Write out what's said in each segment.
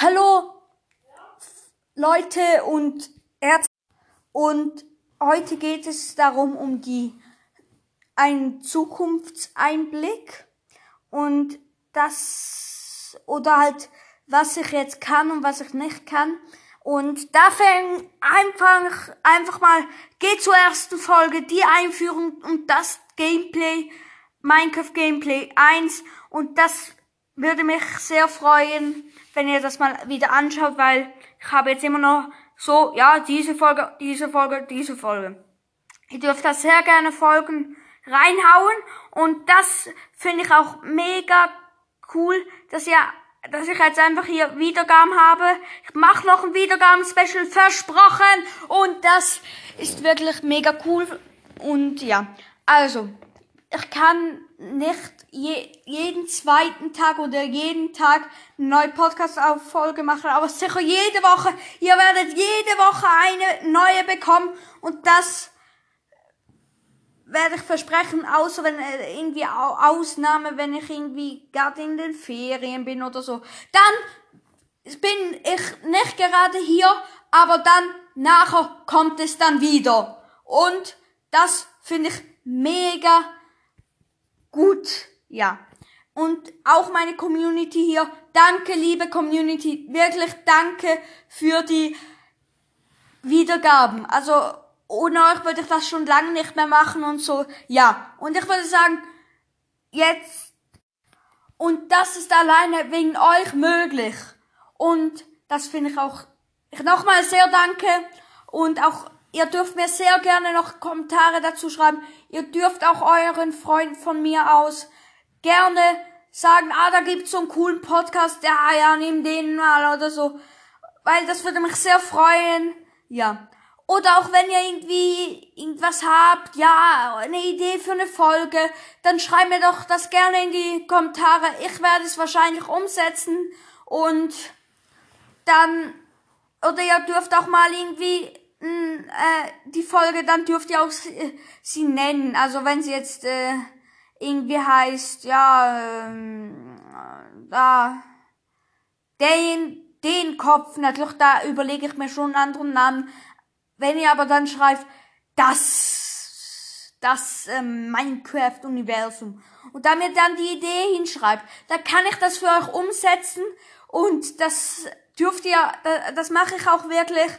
hallo Leute und Ärzte. Und heute geht es darum um die einen Zukunftseinblick und das oder halt was ich jetzt kann und was ich nicht kann. Und da fängt einfach, einfach mal, geht zur ersten Folge, die Einführung und das Gameplay, Minecraft Gameplay 1. Und das würde mich sehr freuen, wenn ihr das mal wieder anschaut, weil ich habe jetzt immer noch so, ja, diese Folge, diese Folge, diese Folge. Ihr dürft da sehr gerne Folgen reinhauen und das finde ich auch mega cool, dass ihr dass ich jetzt einfach hier Wiedergaben habe. Ich mache noch ein Wiedergaben-Special versprochen und das ist wirklich mega cool. Und ja, also, ich kann nicht je, jeden zweiten Tag oder jeden Tag eine neue Podcast-Folge machen, aber sicher jede Woche. Ihr werdet jede Woche eine neue bekommen und das werde ich versprechen, außer wenn äh, irgendwie Ausnahme, wenn ich irgendwie gerade in den Ferien bin oder so. Dann bin ich nicht gerade hier, aber dann nachher kommt es dann wieder. Und das finde ich mega gut. Ja. Und auch meine Community hier. Danke, liebe Community. Wirklich danke für die Wiedergaben. Also ohne euch würde ich das schon lange nicht mehr machen und so. Ja. Und ich würde sagen, jetzt. Und das ist alleine wegen euch möglich. Und das finde ich auch. Ich nochmal sehr danke. Und auch, ihr dürft mir sehr gerne noch Kommentare dazu schreiben. Ihr dürft auch euren Freunden von mir aus gerne sagen, ah, da gibt's so einen coolen Podcast, ja, ja, nimm den mal oder so. Weil das würde mich sehr freuen. Ja. Oder auch wenn ihr irgendwie irgendwas habt, ja, eine Idee für eine Folge, dann schreibt mir doch das gerne in die Kommentare. Ich werde es wahrscheinlich umsetzen und dann, oder ihr dürft auch mal irgendwie mh, äh, die Folge, dann dürft ihr auch sie, äh, sie nennen. Also wenn sie jetzt äh, irgendwie heißt, ja, ähm, da, den, den Kopf, natürlich, da überlege ich mir schon einen anderen Namen, wenn ihr aber dann schreibt, das, das ähm, Minecraft-Universum und da mir dann die Idee hinschreibt, dann kann ich das für euch umsetzen und das dürft ihr, das mache ich auch wirklich.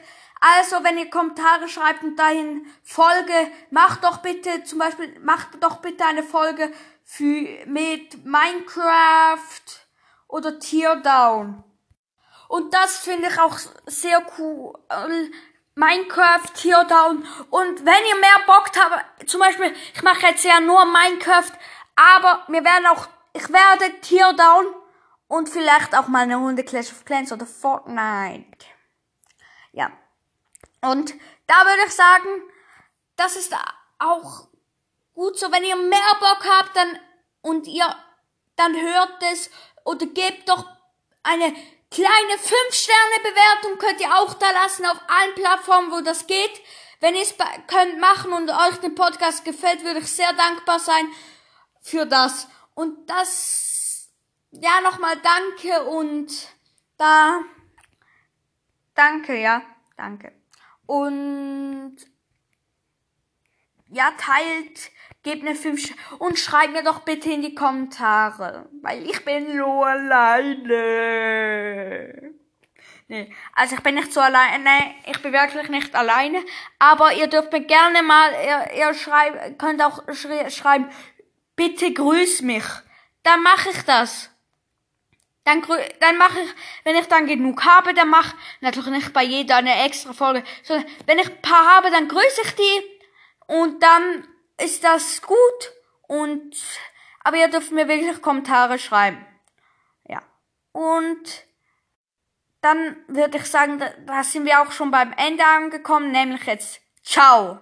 Also, wenn ihr Kommentare schreibt und dahin Folge, macht doch bitte, zum Beispiel, macht doch bitte eine Folge für, mit Minecraft oder Teardown. Und das finde ich auch sehr cool. Minecraft Teardown. Und wenn ihr mehr Bock habt, zum Beispiel, ich mache jetzt ja nur Minecraft, aber wir werden auch, ich werde Teardown und vielleicht auch mal eine Runde Clash of Clans oder Fortnite. Und da würde ich sagen, das ist auch gut so, wenn ihr mehr Bock habt, dann, und ihr, dann hört es oder gebt doch eine Kleine 5-Sterne-Bewertung könnt ihr auch da lassen auf allen Plattformen, wo das geht. Wenn ihr es könnt machen und euch den Podcast gefällt, würde ich sehr dankbar sein für das. Und das, ja, nochmal danke und da, danke, ja, danke. Und, ja, teilt Gebt mir fünf und schreibt mir doch bitte in die Kommentare, weil ich bin nur alleine. Nee, also ich bin nicht so alleine, ich bin wirklich nicht alleine, aber ihr dürft mir gerne mal, ihr, ihr schreibt, könnt auch schreiben, bitte grüß mich. Dann mache ich das. Dann, dann mache ich, wenn ich dann genug habe, dann mache natürlich nicht bei jeder eine extra Folge, sondern wenn ich ein paar habe, dann grüße ich die und dann ist das gut und aber ihr dürft mir wirklich Kommentare schreiben. Ja. Und dann würde ich sagen, da, da sind wir auch schon beim Ende angekommen, nämlich jetzt ciao.